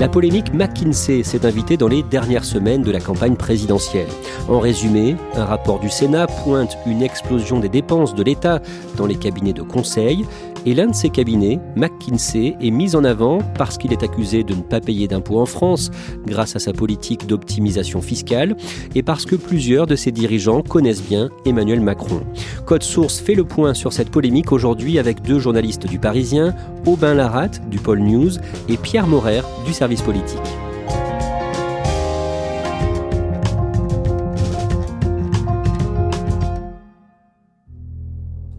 La polémique McKinsey s'est invitée dans les dernières semaines de la campagne présidentielle. En résumé, un rapport du Sénat pointe une explosion des dépenses de l'État dans les cabinets de conseil, et l'un de ces cabinets, McKinsey, est mis en avant parce qu'il est accusé de ne pas payer d'impôts en France grâce à sa politique d'optimisation fiscale et parce que plusieurs de ses dirigeants connaissent bien Emmanuel Macron. Code Source fait le point sur cette polémique aujourd'hui avec deux journalistes du Parisien, Aubin Laratte du Pôle News et Pierre Morer du service politique.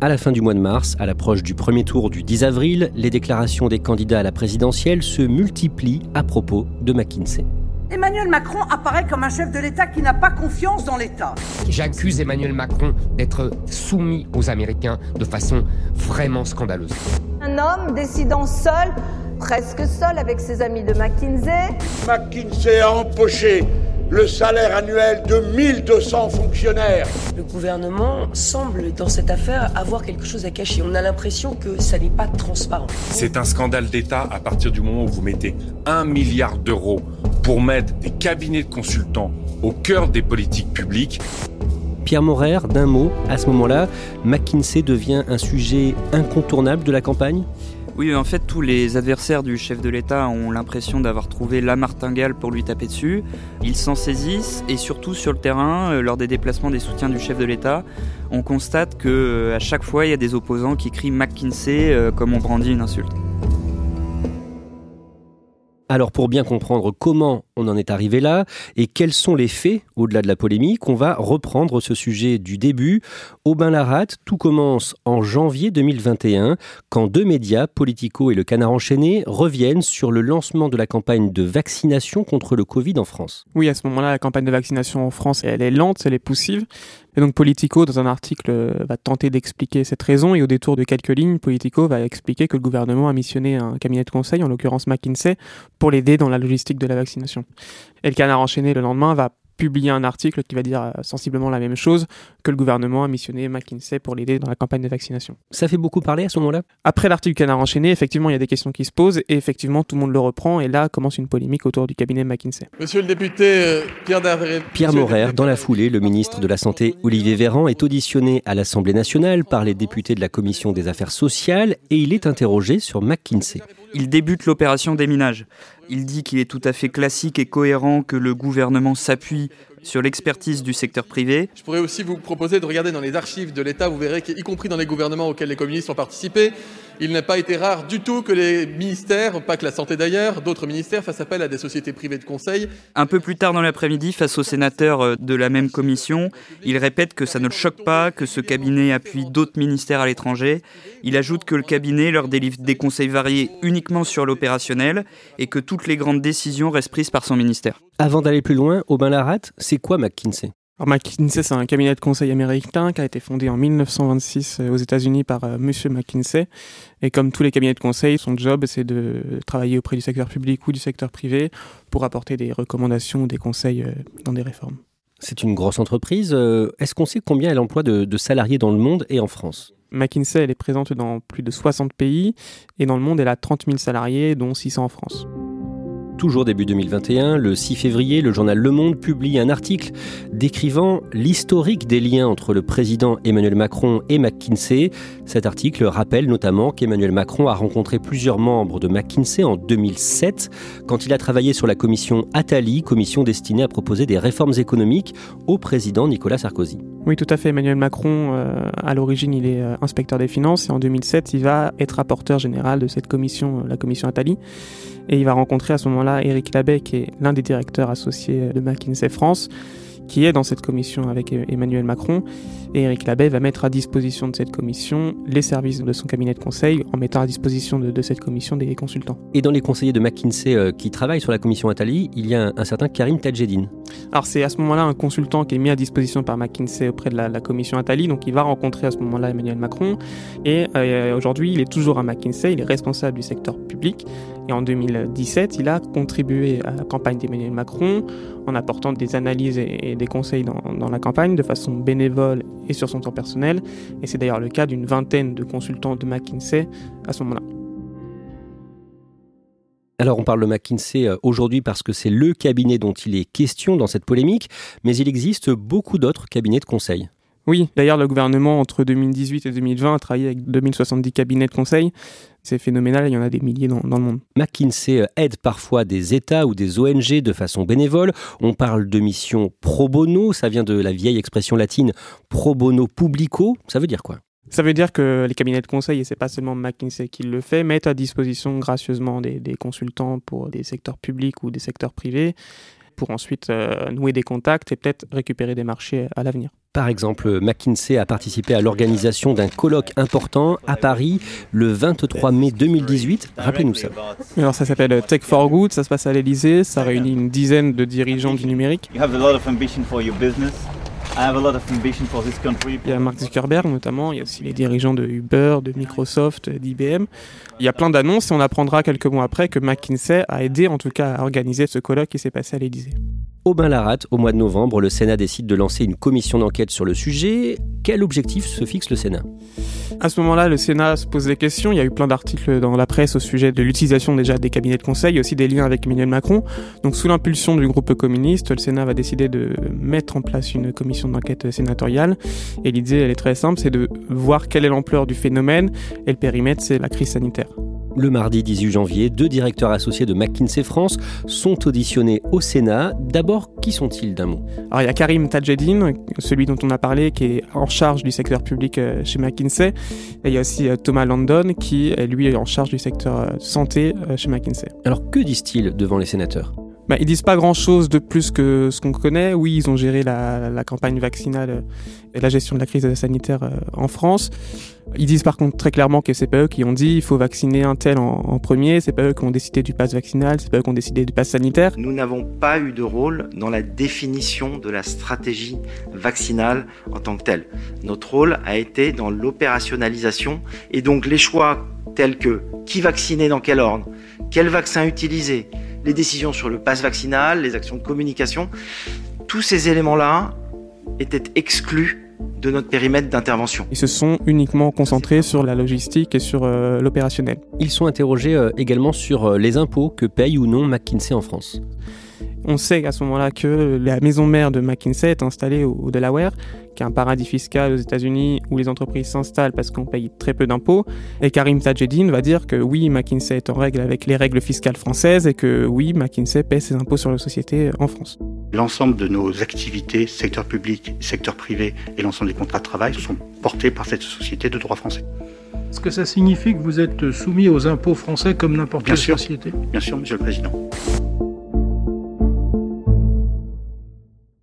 À la fin du mois de mars, à l'approche du premier tour du 10 avril, les déclarations des candidats à la présidentielle se multiplient à propos de McKinsey. Emmanuel Macron apparaît comme un chef de l'État qui n'a pas confiance dans l'État. J'accuse Emmanuel Macron d'être soumis aux Américains de façon vraiment scandaleuse. Un homme décidant seul, presque seul avec ses amis de McKinsey. McKinsey a empoché le salaire annuel de 1200 fonctionnaires. Le gouvernement semble, dans cette affaire, avoir quelque chose à cacher. On a l'impression que ça n'est pas transparent. C'est un scandale d'État à partir du moment où vous mettez un milliard d'euros pour mettre des cabinets de consultants au cœur des politiques publiques. Pierre Morer, d'un mot, à ce moment-là, McKinsey devient un sujet incontournable de la campagne? Oui, en fait, tous les adversaires du chef de l'État ont l'impression d'avoir trouvé la martingale pour lui taper dessus. Ils s'en saisissent et surtout sur le terrain, euh, lors des déplacements des soutiens du chef de l'État, on constate que euh, à chaque fois, il y a des opposants qui crient McKinsey euh, comme on brandit une insulte. Alors pour bien comprendre comment on en est arrivé là et quels sont les faits au-delà de la polémique, on va reprendre ce sujet du début. Aubin Laratte, tout commence en janvier 2021 quand deux médias, Politico et Le Canard enchaîné, reviennent sur le lancement de la campagne de vaccination contre le Covid en France. Oui, à ce moment-là, la campagne de vaccination en France, elle est lente, elle est poussive. Et donc Politico, dans un article, va tenter d'expliquer cette raison et au détour de quelques lignes, Politico va expliquer que le gouvernement a missionné un cabinet de conseil, en l'occurrence McKinsey, pour l'aider dans la logistique de la vaccination. Et le canard enchaîné le lendemain va publier un article qui va dire euh, sensiblement la même chose que le gouvernement a missionné McKinsey pour l'aider dans la campagne de vaccination. Ça fait beaucoup parler à ce moment-là? Après l'article Canard enchaîné, effectivement, il y a des questions qui se posent et effectivement, tout le monde le reprend et là commence une polémique autour du cabinet McKinsey. Monsieur le député euh, Pierre Darvé... Pierre Morer, dans la foulée, le ministre de la Santé Olivier Véran est auditionné à l'Assemblée nationale par les députés de la Commission des affaires sociales et il est interrogé sur McKinsey. Il débute l'opération déminage. Il dit qu'il est tout à fait classique et cohérent que le gouvernement s'appuie sur l'expertise du secteur privé. Je pourrais aussi vous proposer de regarder dans les archives de l'État, vous verrez qu'y compris dans les gouvernements auxquels les communistes ont participé, il n'a pas été rare du tout que les ministères, pas que la santé d'ailleurs, d'autres ministères fassent appel à des sociétés privées de conseil. Un peu plus tard dans l'après-midi, face aux sénateurs euh, de la même commission, il répète que ça ne le choque pas, que ce cabinet appuie d'autres ministères à l'étranger. Il ajoute que le cabinet leur délivre des conseils variés uniquement sur l'opérationnel et que toutes les grandes décisions restent prises par son ministère. Avant d'aller plus loin, Aubin Laratte, c'est quoi McKinsey? Alors McKinsey, c'est un cabinet de conseil américain qui a été fondé en 1926 aux États-Unis par M. Monsieur McKinsey. Et comme tous les cabinets de conseil, son job, c'est de travailler auprès du secteur public ou du secteur privé pour apporter des recommandations ou des conseils dans des réformes. C'est une grosse entreprise. Est-ce qu'on sait combien elle emploie de, de salariés dans le monde et en France? McKinsey, elle est présente dans plus de 60 pays et dans le monde, elle a 30 000 salariés, dont 600 en France. Toujours début 2021, le 6 février, le journal Le Monde publie un article décrivant l'historique des liens entre le président Emmanuel Macron et McKinsey. Cet article rappelle notamment qu'Emmanuel Macron a rencontré plusieurs membres de McKinsey en 2007 quand il a travaillé sur la commission Attali, commission destinée à proposer des réformes économiques au président Nicolas Sarkozy. Oui, tout à fait. Emmanuel Macron, euh, à l'origine, il est euh, inspecteur des finances et en 2007, il va être rapporteur général de cette commission, euh, la commission Attali. Et il va rencontrer à ce moment-là Éric Labbé, qui est l'un des directeurs associés de McKinsey France qui est dans cette commission avec Emmanuel Macron. Et Eric Labbé va mettre à disposition de cette commission les services de son cabinet de conseil en mettant à disposition de, cette commission des consultants. Et dans les conseillers de McKinsey euh, qui travaillent sur la commission Attali, il y a un, certain Karim Tadjedine. Alors c'est à ce moment-là un consultant qui est mis à disposition par McKinsey auprès de la, commission Attali, donc il va rencontrer à ce moment-là Emmanuel Macron. Et euh, aujourd'hui, il est toujours à McKinsey, il est responsable du secteur public. Et en 2017, il a contribué à la campagne d'Emmanuel Macron en apportant des analyses et, des conseils dans, la campagne de façon bénévole et sur son temps personnel. Et c'est d'ailleurs le cas d'une vingtaine de consultants de McKinsey à ce moment-là. Alors on parle de McKinsey euh, aujourd'hui parce que c'est le cabinet dont il est question dans cette polémique, mais il existe beaucoup d'autres cabinets de conseil. Oui, d'ailleurs, le gouvernement, entre 2018 et 2020, a travaillé avec 2070 cabinets de conseil. C'est phénoménal, il y en a des milliers dans, le monde. McKinsey aide parfois des États ou des ONG de façon bénévole. On parle de missions pro bono, ça vient de la vieille expression latine pro bono publico. Ça veut dire quoi? Ça veut dire que les cabinets de conseil, et c'est pas seulement McKinsey qui le fait, mettent à disposition gracieusement des, des consultants pour des secteurs publics ou des secteurs privés pour ensuite euh, nouer des contacts et peut-être récupérer des marchés à l'avenir. Par exemple, McKinsey a participé à l'organisation d'un colloque important à Paris le 23 mai 2018. Rappelez-nous ça. Alors ça s'appelle Tech for Good, ça se passe à l'Elysée, ça réunit une dizaine de dirigeants du numérique. Il y a Mark Zuckerberg notamment, il y a aussi les dirigeants de Uber, de Microsoft, d'IBM. Il y a plein d'annonces et on apprendra quelques mois après que McKinsey a aidé en tout cas à organiser ce colloque qui s'est passé à l'Élysée. Aubin Laratte, au mois de novembre, le Sénat décide de lancer une commission d'enquête sur le sujet. Quel objectif se fixe le Sénat? À ce moment-là, le Sénat se pose des questions. Il y a eu plein d'articles dans la presse au sujet de l'utilisation déjà des cabinets de conseil, aussi des liens avec Emmanuel Macron. Donc, sous l'impulsion du groupe communiste, le Sénat va décider de mettre en place une commission d'enquête sénatoriale. Et l'idée, elle est très simple, c'est de voir quelle est l'ampleur du phénomène. Et le périmètre, c'est la crise sanitaire. Le mardi 18 janvier, deux directeurs associés de McKinsey France sont auditionnés au Sénat. D'abord, qui sont-ils d'un mot? Alors il y a Karim Tadjedine, celui dont on a parlé, qui est en charge du secteur public euh, chez McKinsey. Et il y a aussi euh, Thomas Landon, qui est lui en charge du secteur euh, santé chez McKinsey. Alors que disent-ils devant les sénateurs? Bah, ils disent pas grand-chose de plus que ce qu'on connaît. Oui, ils ont géré la, campagne vaccinale et la gestion de la crise sanitaire en France. Ils disent par contre très clairement que c'est pas eux qui ont dit il faut vacciner un tel en, premier, c'est pas eux qui ont décidé du pass vaccinal, c'est pas eux qui ont décidé du pass sanitaire. Nous n'avons pas eu de rôle dans la définition de la stratégie vaccinale en tant que telle. Notre rôle a été dans l'opérationnalisation et donc les choix tels que qui vacciner dans quel ordre, quel vaccin utiliser, les décisions sur le pass vaccinal, les actions de communication, tous ces éléments-là étaient exclus de notre périmètre d'intervention. Ils se sont uniquement concentrés sur la logistique et sur euh, l'opérationnel. Ils sont interrogés euh, également sur euh, les impôts que paye ou non McKinsey en France. On sait à ce moment-là que la maison mère de McKinsey est installée au, Delaware, qui est un paradis fiscal aux États-Unis où les entreprises s'installent parce qu'on paye très peu d'impôts. Et Karim Tadjedine va dire que oui, McKinsey est en règle avec les règles fiscales françaises et que oui, McKinsey paie ses impôts sur la société en France. L'ensemble de nos activités, secteur public, secteur privé et l'ensemble des contrats de travail sont portés par cette société de droit français. Est-ce que ça signifie que vous êtes soumis aux impôts français comme n'importe quelle société? Bien sûr, Monsieur le Président.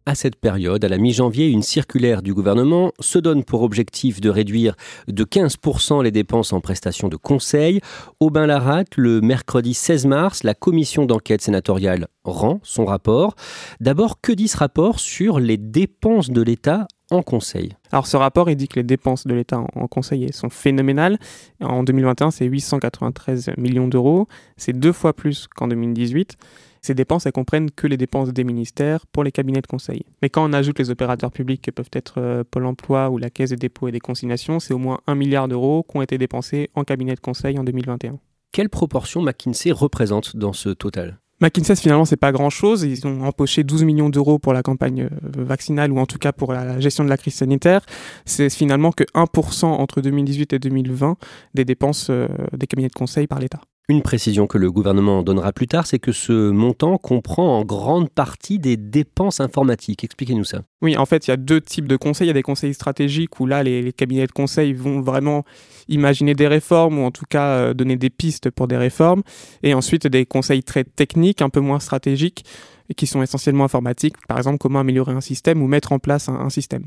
À cette période, à la mi-janvier, une circulaire du gouvernement se donne pour objectif de réduire de 15% les dépenses en prestations de conseil. Aubin Laratte, le mercredi 16 mars, la commission d'enquête sénatoriale rend son rapport. D'abord, que dit ce rapport sur les dépenses de l'État en conseil Alors ce rapport, il dit que les dépenses de l'État en conseil sont phénoménales. En 2021, c'est 893 millions d'euros. C'est deux fois plus qu'en 2018. Ces dépenses, elles comprennent que les dépenses des ministères pour les cabinets de conseil. Mais quand on ajoute les opérateurs publics que peuvent être euh, Pôle emploi ou la Caisse des dépôts et des consignations, c'est au moins 1 milliard d'euros qui ont été dépensés en cabinet de conseil en 2021. Quelle proportion McKinsey représente dans ce total? McKinsey, finalement, c'est pas grand-chose. Ils ont empoché 12 millions d'euros pour la campagne euh, vaccinale ou en tout cas pour la gestion de la crise sanitaire. C'est finalement que 1% entre 2018 et 2020 des dépenses euh, des cabinets de conseil par l'État. Une précision que le gouvernement donnera plus tard, c'est que ce montant comprend en grande partie des dépenses informatiques. Expliquez-nous ça. Oui, en fait, il y a deux types de conseils. Il y a des conseils stratégiques où là, les, cabinets de conseil vont vraiment imaginer des réformes ou en tout cas euh, donner des pistes pour des réformes. Et ensuite, des conseils très techniques, un peu moins stratégiques, et qui sont essentiellement informatiques. Par exemple, comment améliorer un système ou mettre en place un, un système.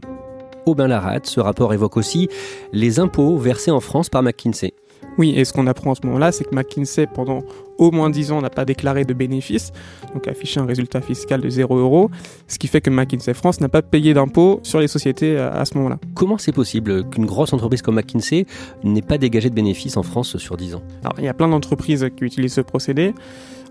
Aubin Laratte, ce rapport évoque aussi les impôts versés en France par McKinsey. Oui, et ce qu'on apprend en ce moment-là, c'est que McKinsey, pendant au moins 10 ans, n'a pas déclaré de bénéfices, donc affiché un résultat fiscal de 0 euros, ce qui fait que McKinsey France n'a pas payé d'impôts sur les sociétés euh, à ce moment-là. Comment c'est possible qu'une grosse entreprise comme McKinsey n'ait pas dégagé de bénéfices en France sur 10 ans? Alors, il y a plein d'entreprises qui utilisent ce procédé.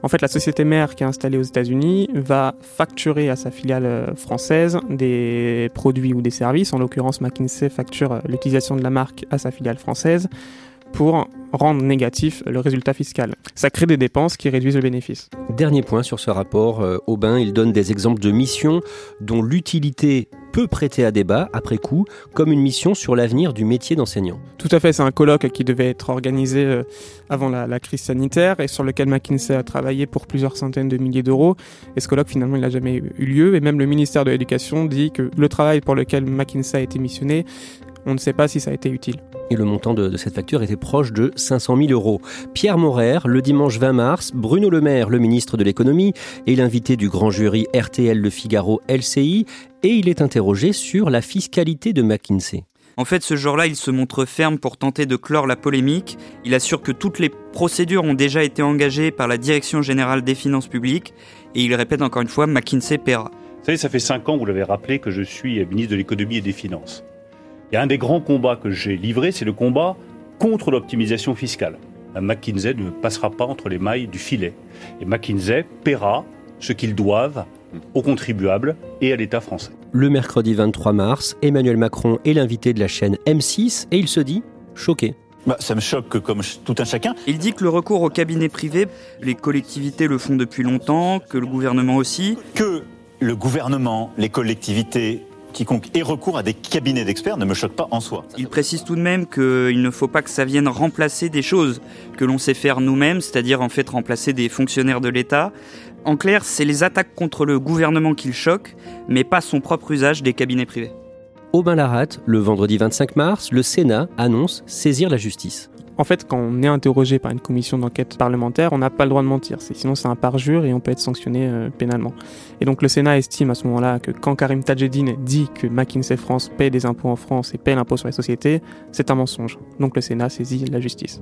En fait, la société mère qui est installée aux États-Unis va facturer à sa filiale euh, française des produits ou des services. En l'occurrence, McKinsey facture euh, l'utilisation de la marque à sa filiale française pour rendre négatif le résultat fiscal. Ça crée des dépenses qui réduisent le bénéfice. Dernier point sur ce rapport, euh, Aubin, il donne des exemples de missions dont l'utilité peut prêter à débat après coup, comme une mission sur l'avenir du métier d'enseignant. Tout à fait, c'est un colloque qui devait être organisé euh, avant la, crise sanitaire et sur lequel McKinsey a travaillé pour plusieurs centaines de milliers d'euros. Et ce colloque, finalement, il n'a jamais eu lieu. Et même le ministère de l'Éducation dit que le travail pour lequel McKinsey a été missionné, on ne sait pas si ça a été utile et le montant de, cette facture était proche de 500 000 euros. Pierre Morer, le dimanche 20 mars, Bruno Le Maire, le ministre de l'économie, est l'invité du grand jury RTL Le Figaro LCI et il est interrogé sur la fiscalité de McKinsey. En fait, ce jour-là, il se montre ferme pour tenter de clore la polémique. Il assure que toutes les procédures ont déjà été engagées par la Direction générale des finances publiques et il répète encore une fois McKinsey paiera. Vous savez, ça fait cinq ans, vous l'avez rappelé, que je suis ministre de l'économie et des finances. Et un des grands combats que j'ai livré, c'est le combat contre l'optimisation fiscale. McKinsey ne passera pas entre les mailles du filet. Et McKinsey paiera ce qu'ils doivent aux contribuables et à l'État français. Le mercredi 23 mars, Emmanuel Macron est l'invité de la chaîne M6 et il se dit choqué. Bah, ça me choque comme tout un chacun. Il dit que le recours au cabinet privé, les collectivités le font depuis longtemps, que le gouvernement aussi. Que le gouvernement, les collectivités quiconque ait recours à des cabinets d'experts ne me choque pas en soi. Il précise tout de même qu'il ne faut pas que ça vienne remplacer des choses que l'on sait faire nous-mêmes, c'est-à-dire en fait remplacer des fonctionnaires de l'État. En clair, c'est les attaques contre le gouvernement qui le choquent, mais pas son propre usage des cabinets privés. Aubin Laratte, le vendredi 25 mars, le Sénat annonce saisir la justice. En fait, quand on est interrogé par une commission d'enquête parlementaire, on n'a pas le droit de mentir. Sinon, c'est un parjure et on peut être sanctionné euh, pénalement. Et donc, le Sénat estime à ce moment-là que quand Karim Tadjedine dit que McKinsey France paie des impôts en France et paie l'impôt sur les sociétés, c'est un mensonge. Donc, le Sénat saisit la justice.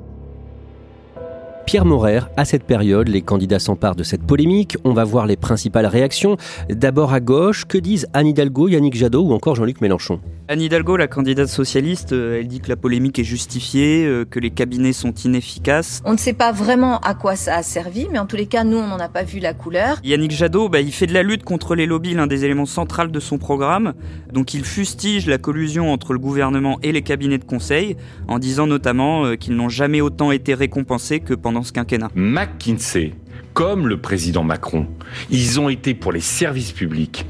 Pierre Morer. À cette période, les candidats s'emparent de cette polémique. On va voir les principales réactions. D'abord à gauche, que disent Anne Hidalgo, Yannick Jadot ou encore Jean-Luc Mélenchon? Anne Hidalgo, la candidate socialiste, euh, elle dit que la polémique est justifiée, euh, que les cabinets sont inefficaces. On ne sait pas vraiment à quoi ça a servi, mais en tous les cas, nous, on n'en a pas vu la couleur. Yannick Jadot, bah, il fait de la lutte contre les lobbies l'un des éléments centraux de son programme. Donc il fustige la collusion entre le gouvernement et les cabinets de conseil, en disant notamment euh, qu'ils n'ont jamais autant été récompensés que pendant ce quinquennat. McKinsey, comme le président Macron, ils ont été pour les services publics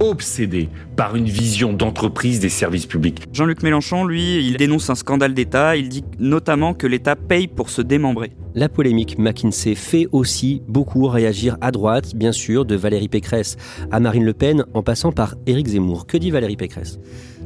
obsédés par une vision d'entreprise des services publics. Jean-Luc Mélenchon, lui, il dénonce un scandale d'État. Il dit notamment que l'État paye pour se démembrer. La polémique McKinsey fait aussi beaucoup réagir à droite, bien sûr, de Valérie Pécresse à Marine Le Pen, en passant par Éric Zemmour. Que dit Valérie Pécresse?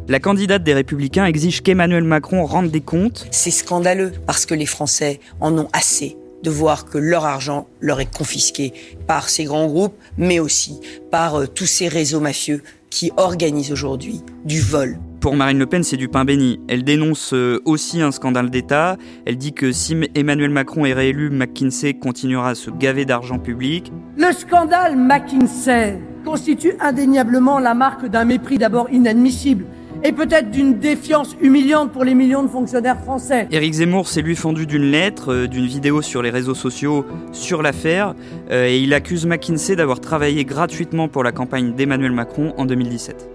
La candidate des Républicains exige qu'Emmanuel Macron rende des comptes. C'est scandaleux parce que les Français en ont assez de voir que leur argent leur est confisqué par ces grands groupes, mais aussi par euh, tous ces réseaux mafieux qui organisent aujourd'hui du vol. Pour Marine Le Pen, c'est du pain béni. Elle dénonce euh, aussi un scandale d'État. Elle dit que si Emmanuel Macron est réélu, McKinsey continuera à se gaver d'argent public. Le scandale McKinsey constitue indéniablement la marque d'un mépris d'abord inadmissible et peut-être d'une défiance humiliante pour les millions de fonctionnaires français. Éric Zemmour s'est lui fendu d'une lettre, euh, d'une vidéo sur les réseaux sociaux sur l'affaire, euh, et il accuse McKinsey d'avoir travaillé gratuitement pour la campagne d'Emmanuel Macron en 2017.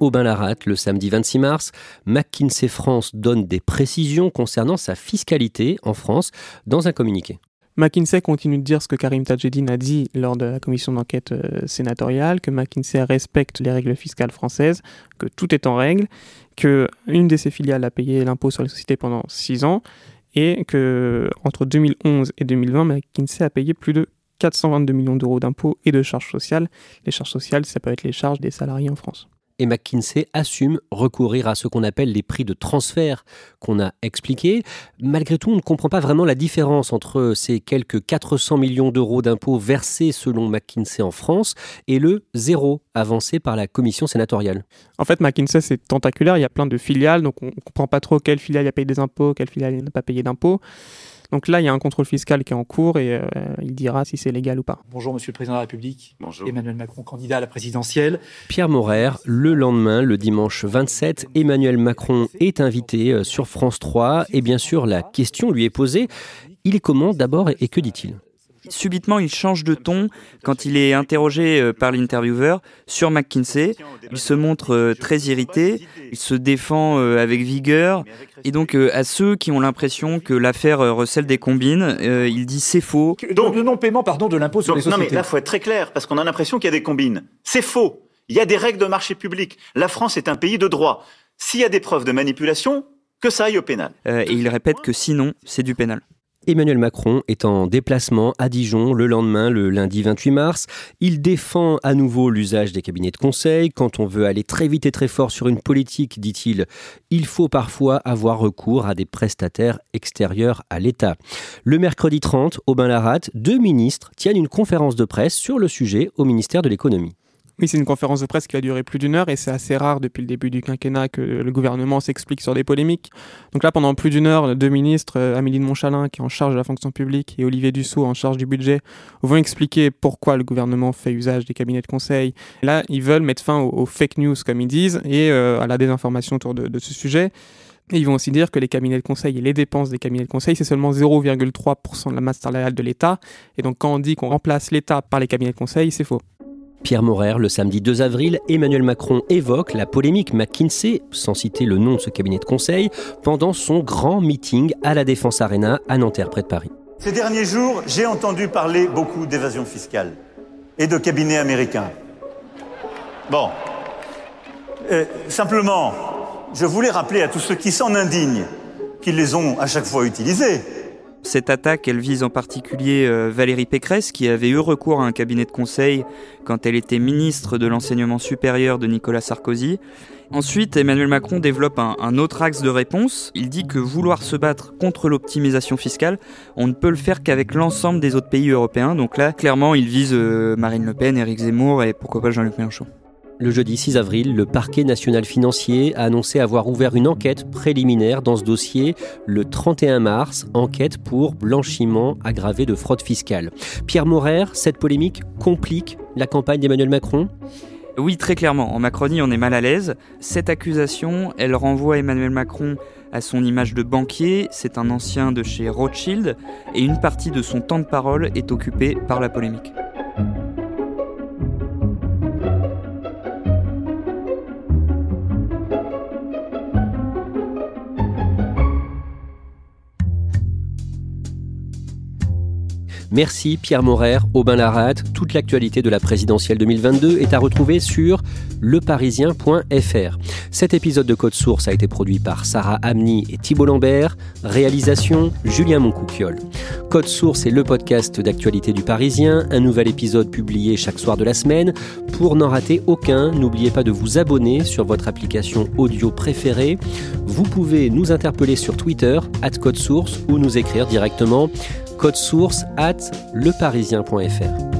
Aubin Laratte, le samedi 26 mars, McKinsey France donne des précisions concernant sa fiscalité en France dans un communiqué. McKinsey continue de dire ce que Karim Tadjedine a dit lors de la commission d'enquête euh, sénatoriale, que McKinsey respecte les règles fiscales françaises, que tout est en règle, que une de ses filiales a payé l'impôt sur les sociétés pendant six ans, et que entre 2011 et 2020, McKinsey a payé plus de 422 millions d'euros d'impôts et de charges sociales. Les charges sociales, ça peut être les charges des salariés en France et McKinsey assume recourir à ce qu'on appelle les prix de transfert qu'on a expliqués. Malgré tout, on ne comprend pas vraiment la différence entre ces quelques 400 millions d'euros d'impôts versés selon McKinsey en France et le zéro avancé par la commission sénatoriale. En fait, McKinsey, c'est tentaculaire, il y a plein de filiales, donc on ne comprend pas trop quelle filiale a payé des impôts, quelle filiale n'a pas payé d'impôts. Donc là, il y a un contrôle fiscal qui est en cours et euh, il dira si c'est légal ou pas. Bonjour, Monsieur le Président de la République. Bonjour. Emmanuel Macron, candidat à la présidentielle. Pierre Morer, le lendemain, le dimanche 27, Emmanuel Macron est invité euh, sur France 3 et bien sûr, la question lui est posée. Il est comment d'abord et que dit-il? Subitement, il change de ton quand il est interrogé euh, par l'intervieweur sur McKinsey. Il se montre euh, très irrité, il se défend euh, avec vigueur. Et donc, à ceux qui ont l'impression que l'affaire recèle des combines, il dit c'est faux. Donc, le non-paiement pardon, de l'impôt sur les sociétés. Non, mais là, il faut être très clair, parce qu'on a l'impression qu'il y a des combines. C'est faux. Il y a des règles de marché public. La France est un pays de droit. S'il y a des preuves de manipulation, que ça aille au pénal. et il répète que sinon, c'est du pénal. Emmanuel Macron est en déplacement à Dijon le lendemain, le lundi 28 mars. Il défend à nouveau l'usage des cabinets de conseil. Quand on veut aller très vite et très fort sur une politique, dit-il, il faut parfois avoir recours à des prestataires extérieurs à l'État. Le mercredi 30, au Bain-Larat, deux ministres tiennent une conférence de presse sur le sujet au ministère de l'économie. Oui, c'est une conférence de presse qui a duré plus d'une heure et c'est assez rare depuis le début du quinquennat que le gouvernement s'explique sur des polémiques. Donc là, pendant plus d'une heure, deux ministres, euh, Amélie de Montchalin qui est en charge de la fonction publique et Olivier Dussault en charge du budget, vont expliquer pourquoi le gouvernement fait usage des cabinets de conseil. là, ils veulent mettre fin aux, fake news, comme ils disent, et euh, à la désinformation autour de, de ce sujet. Et ils vont aussi dire que les cabinets de conseil et les dépenses des cabinets de conseil, c'est seulement 0,3% de la masse salariale de l'État. Et donc quand on dit qu'on remplace l'État par les cabinets de conseil, c'est faux. Pierre Morer, le samedi 2 avril, Emmanuel Macron évoque la polémique McKinsey, sans citer le nom de ce cabinet de conseil, pendant son grand meeting à la Défense Arena à Nanterre, près de Paris. Ces derniers jours, j'ai entendu parler beaucoup d'évasion fiscale et de cabinets américains. Bon. Euh, simplement, je voulais rappeler à tous ceux qui s'en indignent qu'ils les ont à chaque fois utilisés. Cette attaque, elle vise en particulier euh, Valérie Pécresse, qui avait eu recours à un cabinet de conseil quand elle était ministre de l'enseignement supérieur de Nicolas Sarkozy. Ensuite, Emmanuel Macron développe un, autre axe de réponse. Il dit que vouloir se battre contre l'optimisation fiscale, on ne peut le faire qu'avec l'ensemble des autres pays européens. Donc là, clairement, il vise euh, Marine Le Pen, Éric Zemmour et pourquoi pas Jean-Luc Mélenchon. Le jeudi 6 avril, le parquet national financier a annoncé avoir ouvert une enquête préliminaire dans ce dossier le 31 mars, enquête pour blanchiment aggravé de fraude fiscale. Pierre Morer, cette polémique complique la campagne d'Emmanuel Macron? Oui, très clairement. En Macronie, on est mal à l'aise. Cette accusation, elle renvoie Emmanuel Macron à son image de banquier. C'est un ancien de chez Rothschild. Et une partie de son temps de parole est occupée par la polémique. Merci Pierre Morer, Aubin Larate. Toute l'actualité de la présidentielle 2022 est à retrouver sur leparisien.fr. Cet épisode de Code Source a été produit par Sarah Amni et Thibault Lambert. Réalisation Julien Moncouquiole. Code Source est le podcast d'actualité du Parisien, un nouvel épisode publié chaque soir de la semaine. Pour n'en rater aucun, n'oubliez pas de vous abonner sur votre application audio préférée. Vous pouvez nous interpeller sur Twitter, at Code Source, ou nous écrire directement code source at leparisien.fr.